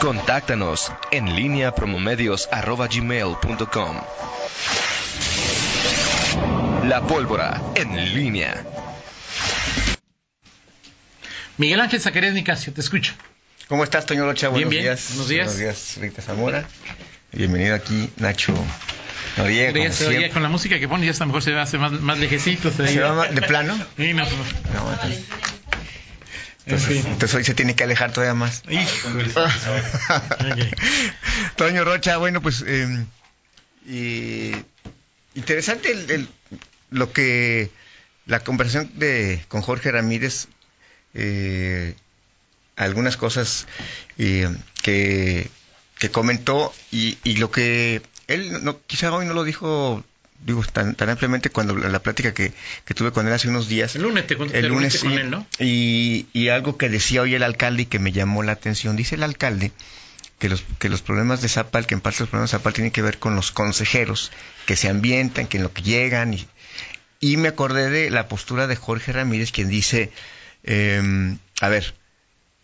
Contáctanos en línea promomedios.com. La pólvora en línea. Miguel Ángel Zacarías Nicasio, te escucho. ¿Cómo estás, Toño Rocha? Buenos bien. días. Buenos días. Buenos días, Rita Zamora. Bienvenido aquí, Nacho Noriega. Como se con la música que pones, ya hasta mejor se hace más, más lejecito. Se, ¿Se va de plano? Sí, no, No, entonces, en entonces, fin. entonces hoy se tiene que alejar todavía más. Híjole. Toño Rocha, bueno, pues eh, y- interesante el- el- lo que la conversación de con Jorge Ramírez, eh, algunas cosas eh, que, que comentó y, y lo que él no, quizá hoy no lo dijo digo tan, tan ampliamente cuando la, la plática que, que tuve con él hace unos días El lunes te, con- te el lunes con sí. él, ¿no? y, y algo que decía hoy el alcalde y que me llamó la atención dice el alcalde que los que los problemas de Zapal que en parte los problemas de Zapal tienen que ver con los consejeros que se ambientan que en lo que llegan y, y me acordé de la postura de Jorge Ramírez quien dice em, a ver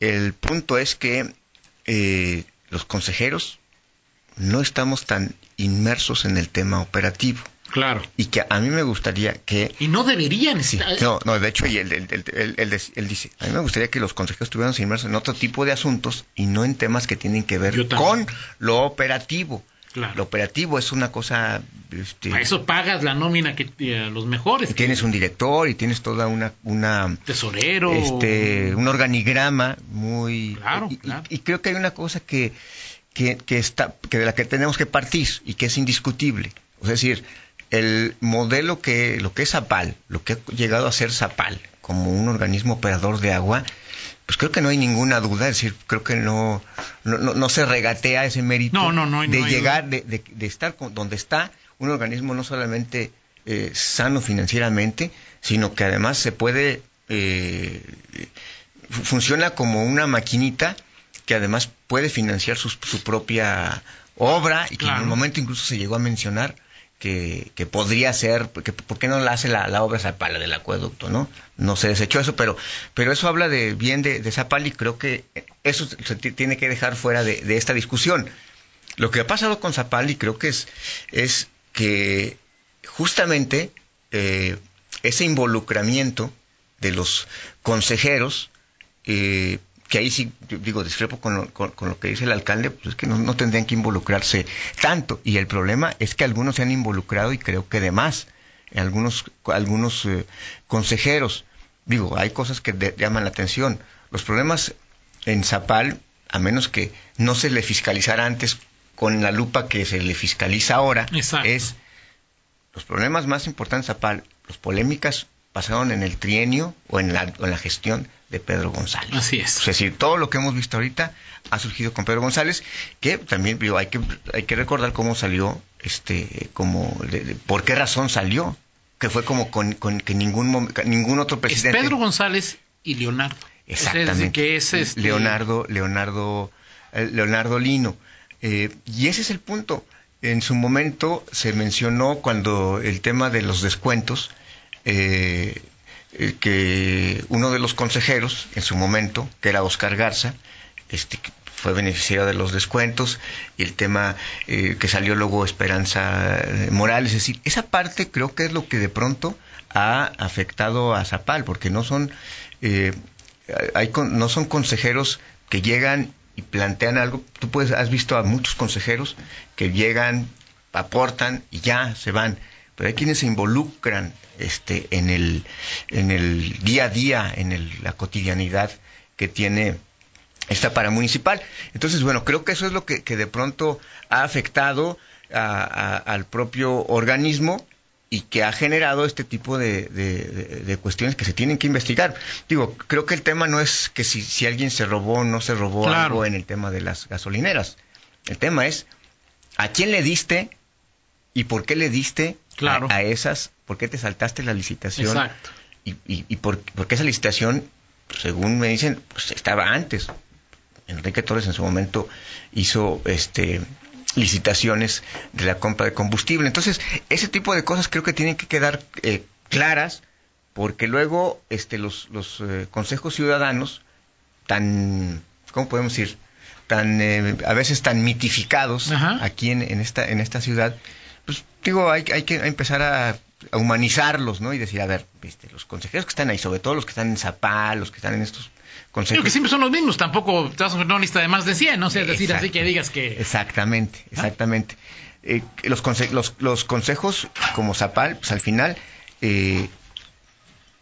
el punto es que eh, los consejeros no estamos tan inmersos en el tema operativo Claro. y que a mí me gustaría que Y no deberían Sí, no, no, de hecho, y él, él- él- él- dice, a mí me gustaría que los consejeros estuvieran inmersos en otro tipo de asuntos y no en temas que tienen que ver con lo operativo. Claro. Lo operativo es una cosa... este, Para eso pagas la nómina que eh, los mejores. y tienes un director y tienes toda una... una tesorero. este, un organigrama muy... Claro, y, y- claro. y creo que hay una cosa que, que, que está, que de la que tenemos que partir y que es indiscutible. Es decir, el modelo que, lo que es Zapal, lo que ha llegado a ser Zapal como un organismo operador de agua, pues creo que no hay ninguna duda, es decir, creo que no, no, no- no se regatea ese mérito No, no, no hay- de llegar, de, de- de estar con- donde está un organismo no solamente eh, sano financieramente, sino que además se puede, eh, fu- funciona como una maquinita que además puede financiar sus- su, propia obra y que en un momento incluso se llegó a mencionar que, podría ser, que, ¿por qué no la hace la, la obra Zapala del acueducto, no? No se desechó eso, pero, pero eso habla de bien de, de Zapal y creo que eso se se ti- tiene que dejar fuera de, esta discusión. Lo que ha pasado con Zapal y creo que es, es que justamente eh, ese involucramiento de los consejeros, eh, que ahí sí, digo, discrepo con lo, con- con lo que dice el alcalde, pues es que no, no tendrían que involucrarse tanto. Y el problema es que algunos se han involucrado y creo que de más. Algunos, algunos eh, consejeros, digo, hay cosas que de- llaman la atención. Los problemas en Zapal, a menos que no se le fiscalizara antes con la lupa que se le fiscaliza ahora, Exacto. es los problemas más importantes de Zapal, las polémicas pasaron en el trienio o en la, o en la gestión de Pedro González. Así es. Es decir, todo lo que hemos visto ahorita ha surgido con Pedro González, que también digo, hay que hay que recordar cómo salió, este, como por qué razón salió, que fue como con, con que ningún ningún otro Es presidente. Pedro González y Leonardo. Exactamente. Es decir, que es este- Leonardo, Leonardo, eh, Leonardo Lino. Eh, y ese es el punto. En su momento se mencionó cuando el tema de los descuentos, eh, eh, que uno de los consejeros en su momento, que era Oscar Garza, este, fue beneficiario de los descuentos y el tema eh, que salió luego Esperanza eh, Morales, es decir, esa parte creo que es lo que de pronto ha afectado a Zapal, porque no son eh, hay con- no son consejeros que llegan y plantean algo. Tú puedes, has visto a muchos consejeros que llegan, aportan y ya se van. Pero hay quienes se involucran este, en, el, en el día a día, en el- la cotidianidad que tiene esta paramunicipal. Entonces, bueno, creo que eso es lo que, que de pronto ha afectado a- a- al propio organismo y que ha generado este tipo de, de- de- de cuestiones que se tienen que investigar. Digo, creo que el tema no es que si, si alguien se robó o no se robó Claro. algo en el tema de las gasolineras. El tema es a quién le diste y por qué le diste Claro. a, esas, por qué te saltaste la licitación Exacto. y, y, y por, porque esa licitación, según me dicen, pues estaba antes. Enrique Torres en su momento hizo este licitaciones de la compra de combustible. Entonces, ese tipo de cosas creo que tienen que quedar eh, claras, porque luego este, los, los eh, consejos ciudadanos, tan, ¿cómo podemos decir? tan eh, a veces tan mitificados Ajá. aquí en, en esta en esta ciudad, pues digo, hay, hay que empezar a, a humanizarlos, ¿no? Y decir, a ver, viste, los consejeros que están ahí, sobre todo los que están en Zapal, los que están en estos Digo consejos. que siempre son los mismos, tampoco te vas a una lista de más de 100, no sé, es decir, así que digas que... Exactamente, exactamente. Eh, los, conse- los, los consejos como Zapal, pues al final eh,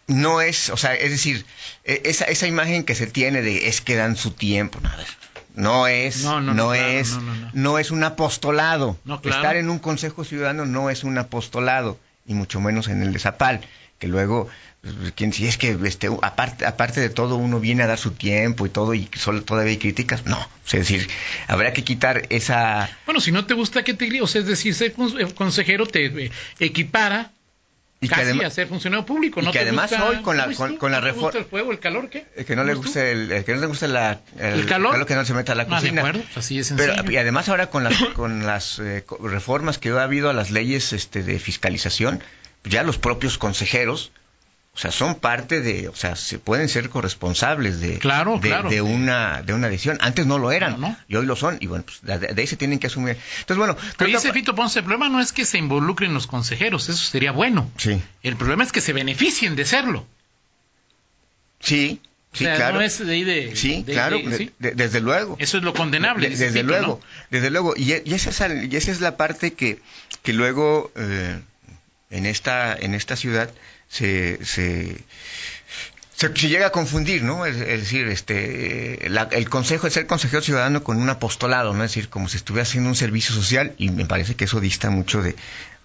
no es, o sea, es decir, eh, esa, esa imagen que se tiene de es que dan su tiempo, no, a ver, no es, No, no, no, no, claro, es, no, es un apostolado. Claro. Estar en un consejo ciudadano no es un apostolado, y mucho menos en el de Zapal, que luego, pues, quien si es que este, aparte, aparte de todo uno viene a dar su tiempo y todo y solo todavía hay críticas, no, es decir, habrá que quitar esa Bueno, si no te gusta que te... O sea, es decir, ser eh, consejero te eh, equipara y que casi además a ser funcionario público. y ¿no que te además gusta- hoy con la- ¿cómo es con- con la ¿No te gusta refor- el fuego, el calor, qué? el que no le guste el, el que no le guste la, ¿El calor? que no se meta a la Ah, de cocina acuerdo, pues así es pero y además ahora con las con las eh, reformas que ha habido a las leyes este de fiscalización ya los propios consejeros o sea son parte de o sea se pueden ser corresponsables de Claro, de, claro. de una de una decisión antes no lo eran No, no. y hoy lo son y bueno pues de, de ahí se tienen que asumir entonces bueno Pero dice Fito Ponce, el problema no es que se involucren los consejeros, eso sería bueno. sí El problema es que se beneficien de serlo. sí sí o sea, claro no es de ahí de... sí de- claro desde luego Eso es lo condenable. Desde Fito, luego, ¿no? desde luego. Y, y esa, es, y esa es la parte que, que luego eh, en, esta, en esta ciudad se, se, se, llega a confundir, ¿no? Es, decir, este, la- el consejo, el ser consejero ciudadano con un apostolado, ¿no? Es decir, como si estuviera haciendo un servicio social y me parece que eso dista mucho de,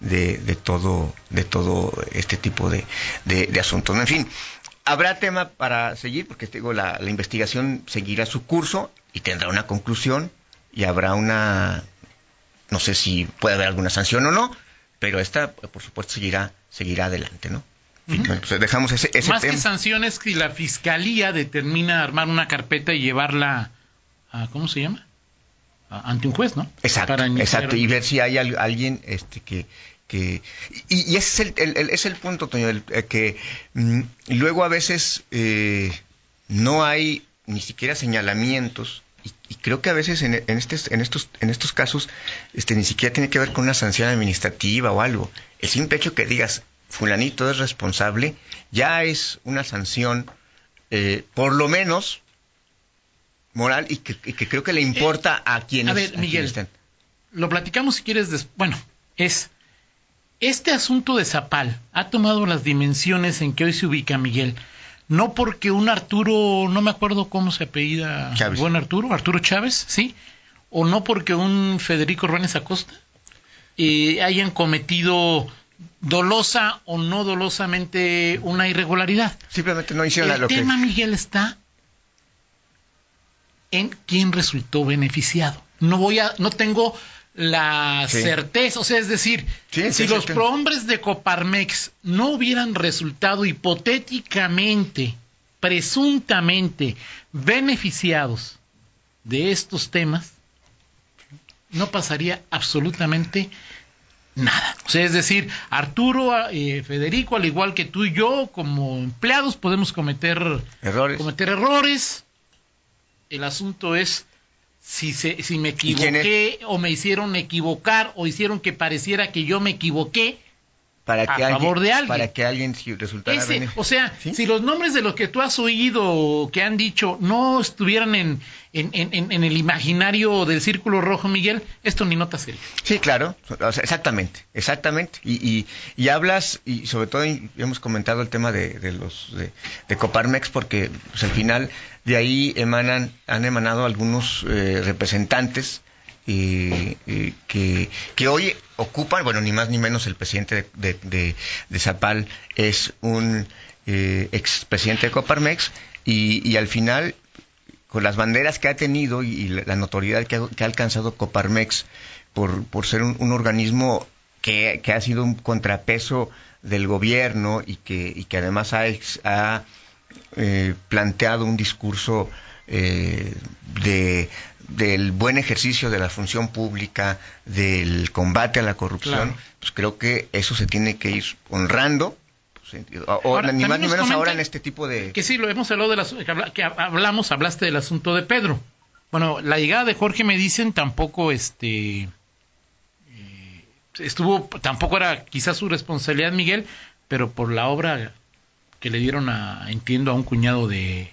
de, de todo, de todo este tipo de, de, de asuntos. En fin, habrá tema para seguir porque digo, la, la investigación seguirá su curso y tendrá una conclusión y habrá una, no sé si puede haber alguna sanción o no, pero esta, por supuesto, seguirá, seguirá adelante, ¿no? Dejamos ese, ese Más tema. que sanciones, que la fiscalía determina armar una carpeta y llevarla a, ¿cómo se llama? A- ante un juez, ¿no? Exacto, Para exacto, y ver si hay al- alguien este que que y, y ese es el, el- el- es el punto, Toño, el- eh, que mm, luego a veces eh, no hay ni siquiera señalamientos y, y creo que a veces en, en estes- en estos en estos casos este ni siquiera tiene que ver con una sanción administrativa o algo. El simple hecho que digas fulanito es responsable ya es una sanción eh, por lo menos moral y que, y que creo que le importa a quienes, a ver, Miguel. estén. Lo platicamos si quieres des- Bueno, es... Este asunto de Zapal ha tomado las dimensiones en que hoy se ubica Miguel. No porque un Arturo, no me acuerdo cómo se apellida, Chávez. buen Arturo, Arturo Chávez, ¿sí? O no porque un Federico Ruénes Acosta eh, hayan cometido dolosa o no dolosamente una irregularidad. Simplemente no hicieron El lo que... tema, Miguel, está en quién resultó beneficiado. No voy a, no tengo la Sí. certeza, o sea, es decir, Sí, sí, si los prohombres de Coparmex no hubieran resultado hipotéticamente, presuntamente beneficiados de estos temas, no pasaría absolutamente nada. O sea, es decir, Arturo, eh, Federico, al igual que tú y yo, como empleados, podemos cometer Errores. cometer errores. El asunto es si, se, si me equivoqué o me hicieron equivocar o hicieron que pareciera que yo me equivoqué. Para a que alguien, favor de alguien. Para que alguien si resultara Ese, o sea, ¿Sí? si los nombres de los que tú has oído o que han dicho no estuvieran en, en, en- en- en el imaginario del círculo rojo, Miguel, esto ni nota sería. Sí, claro, o sea, exactamente, exactamente. Y, y, y hablas, y sobre todo y hemos comentado el tema de, de los de, de Coparmex, porque pues, al final de ahí emanan, han emanado algunos eh, representantes eh, que, que hoy ocupan, bueno, ni más ni menos el presidente de, de, de- de Zapal es un eh, expresidente de Coparmex, y, y al final con las banderas que ha tenido y, la notoriedad que ha, que ha alcanzado Coparmex por, por ser un, organismo que, que ha sido un contrapeso del gobierno y que, y que además ha, ha, eh, planteado un discurso eh, de, del buen ejercicio de la función pública, del combate a la corrupción, Claro. pues creo que eso se tiene que ir honrando. pues, o- Ahora, ni más ni nos menos ahora en este tipo de... Que sí, lo hemos hablado de las, que hablamos, hablaste del asunto de Pedro. Bueno, la llegada de Jorge me dicen tampoco este eh, estuvo tampoco era quizás su responsabilidad Miguel, pero por la obra que le dieron a entiendo a un cuñado de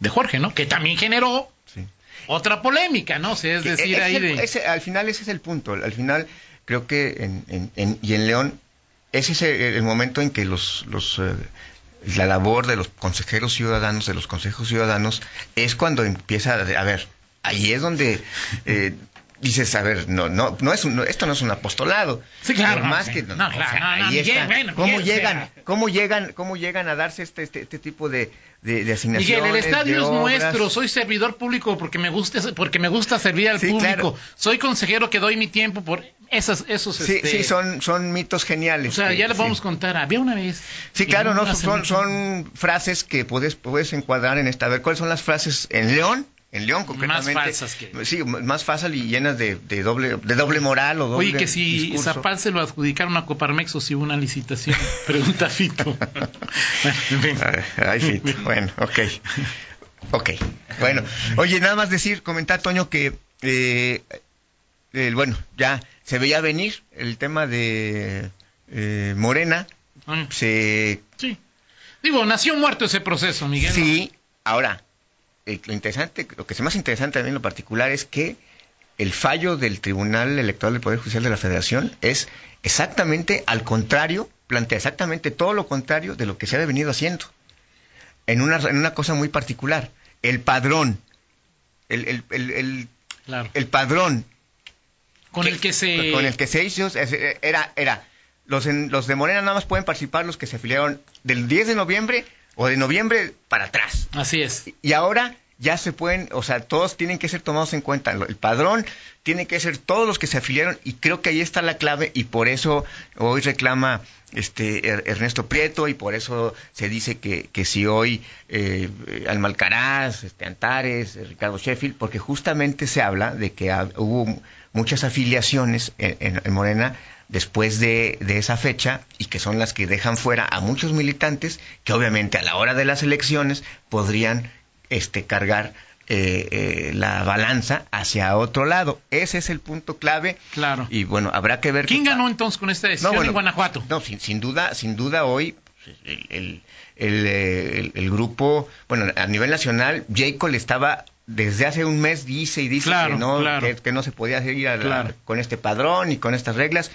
de Jorge, ¿no? Que también generó Sí. otra polémica, ¿no? O sea, es Que decir, ese ahí es el- de ese- al final ese es el punto. Al final creo que en, en- en- y en León ese es el, el momento en que los, los eh, la labor de los consejeros ciudadanos, de los consejos ciudadanos, es cuando empieza a, a ver, ahí es donde eh, dices, a ver, no, no, no es un- no, esto no es un apostolado. Sí, claro, Por más sí. que No, claro, ahí está. ¿Cómo llegan, sea. cómo llegan, cómo llegan a darse este, este, este tipo de, de, de asignaciones? Miguel, el estadio es nuestro, soy servidor público porque me gusta porque me gusta servir al Sí, público. claro. Soy consejero que doy mi tiempo por esas esos Sí, este, sí, son, son mitos geniales. O sea, que- ya le sí. podemos contar, había una vez. Sí, claro, no, son, son frases que puedes, puedes encuadrar en esta. A ver, ¿cuáles son las frases en León? En León, concretamente. falsas que- Sí, más fácil y llenas de, de doble, de doble moral o doble Oye, que si discurso. Zapal se lo adjudicaron a Coparmex o si hubo una licitación. Pregunta Fito. Ay, sí, bueno, ok. Ok, bueno. Oye, nada más decir, comentar, Toño, que, eh, bueno, ya se veía venir el tema de eh, Morena. Ah, Se Sí. Digo, nació muerto ese proceso, Miguel. Sí, ahora, eh, lo interesante, lo que es más interesante mí en lo particular es que el fallo del Tribunal Electoral del Poder Judicial de la Federación es exactamente al contrario, plantea exactamente todo lo contrario de lo que se había venido haciendo. En una, en una cosa muy particular, el padrón, el, el, el, el- Claro. padrón Con que- el que se. con el que se hizo era era los en- los de Morena nada más pueden participar los que se afiliaron del 10 de noviembre o de noviembre para atrás Así es. y ahora ya se pueden, o sea, todos tienen que ser tomados en cuenta. El padrón tiene que ser todos los que se afiliaron y creo que ahí está la clave y por eso hoy reclama este Er- Ernesto Prieto y por eso se dice que, que si hoy eh, Almalcaraz, este, Antares, Ricardo Sheffield, porque justamente se habla de que hubo muchas afiliaciones en, en- en Morena después de, de esa fecha y que son las que dejan fuera a muchos militantes que obviamente a la hora de las elecciones podrían este cargar eh, eh, la balanza hacia otro lado. Ese es el punto clave. Claro. Y bueno, habrá que ver. ¿Quién ganó entonces con esta decisión No, bueno, en Guanajuato? No, sin, sin duda, sin duda hoy pues, el, el, el, el- el grupo, bueno, a nivel nacional, Jacob estaba desde hace un mes dice y dice Claro, que no claro. que, que no se podía seguir a la- Claro. con este padrón y con estas reglas.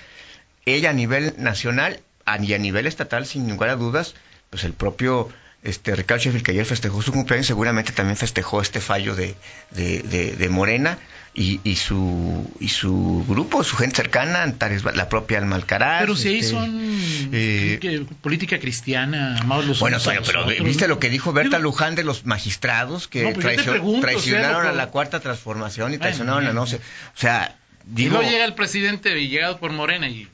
Ella a nivel nacional y a nivel estatal, sin ninguna dudas, pues el propio este Ricardo Sheffield, que ayer festejó su cumpleaños, seguramente también festejó este fallo de, de, de- de Morena y, y su y su grupo, su gente cercana, Antares, la propia Alma Alcaraz. Pero si ahí este, son eh, que- política cristiana, amados los bueno, pero, otros, ¿viste lo que dijo Berta Digo, Luján de los magistrados que No, pues pregunto, traicionaron o sea, a la cuarta transformación y Bueno, traicionaron a no sé? O sea, Y digo, luego llega el presidente y llegado por Morena y...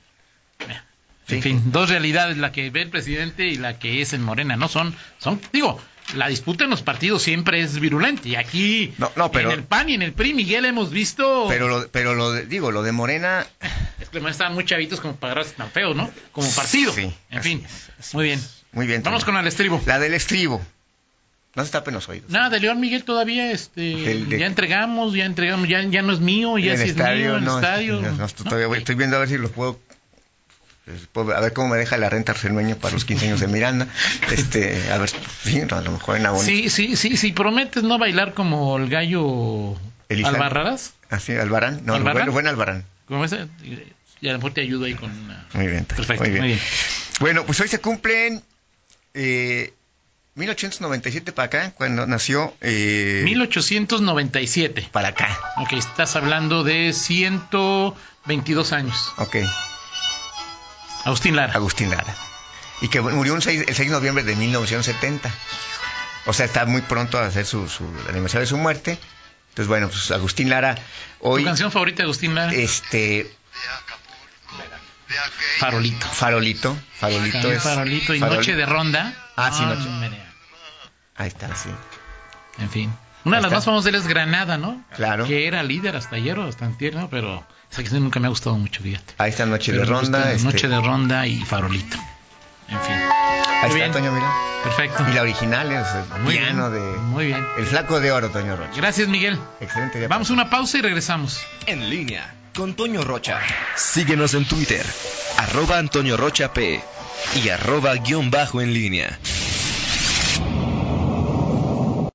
Sí. En fin, dos realidades, la que ve el presidente y la que es en Morena, ¿no? Son, son, digo, la disputa en los partidos siempre es virulenta. Y aquí, No, no, pero- en el PAN y en el PRI, Miguel, hemos visto... pero lo, pero lo de- digo, lo de Morena, Es que estaban muy chavitos como para agarrarse tan feo, ¿no? Como partido. Sí, en fin, es, muy bien. muy bien. Vamos con el estribo. la del estribo. No se tapen los oídos. Nada, de León Miguel todavía, este, de- ya entregamos, ya entregamos, ya, ya no es mío, ya sí es mío, en el estadio. no, todavía voy- estoy viendo a ver si lo puedo- a ver cómo me deja la renta arcelmeño para los 15 años de Miranda. Este, a ver, sí, a lo mejor en abono. Sí, sí, sí, sí, prometes no bailar como el gallo Elizalde. Albarradas, Así, Albarán. No, ¿Albarrán? Bueno, buen Albarán. como ese, y a lo mejor te ayudo ahí con una... Muy bien. Toño, Perfecto, muy bien. muy bien. Bueno, pues hoy se cumplen eh, 1897 para acá, cuando nació. Eh, 1897. Para acá. Ok, estás hablando de 122 años. Ok. Agustín Lara. Agustín Lara. Y que murió un el 6 de noviembre de 1970. O sea, está muy pronto a hacer su, su aniversario de su muerte. Entonces, bueno, pues Agustín Lara ¿Tu hoy, canción favorita de Agustín Lara? este, Farolito. Farolito, Farolito es... Farolito y Farol- Noche de Ronda. Ah, sí, Noche. Hombre. Ahí está, sí. En fin. Una de las más famosas de él es Granada, ¿no? Claro. Que era líder hasta ayer o hasta antier, ¿no? Pero esa canción nunca me ha gustado mucho, fíjate. Ahí está Noche Pero de Ronda. gusta este, Noche de Ronda y Farolito. En fin. Ahí Muy está bien. Toño, mira. Perfecto. Y la original es el Muy piano bien, de... muy bien. El flaco de oro, Toño Rocha. Gracias, Miguel. Excelente día. Vamos a una pausa y regresamos. En línea con Toño Rocha. Síguenos en Twitter, arroba Antonio Rocha P y arroba guion bajo en línea.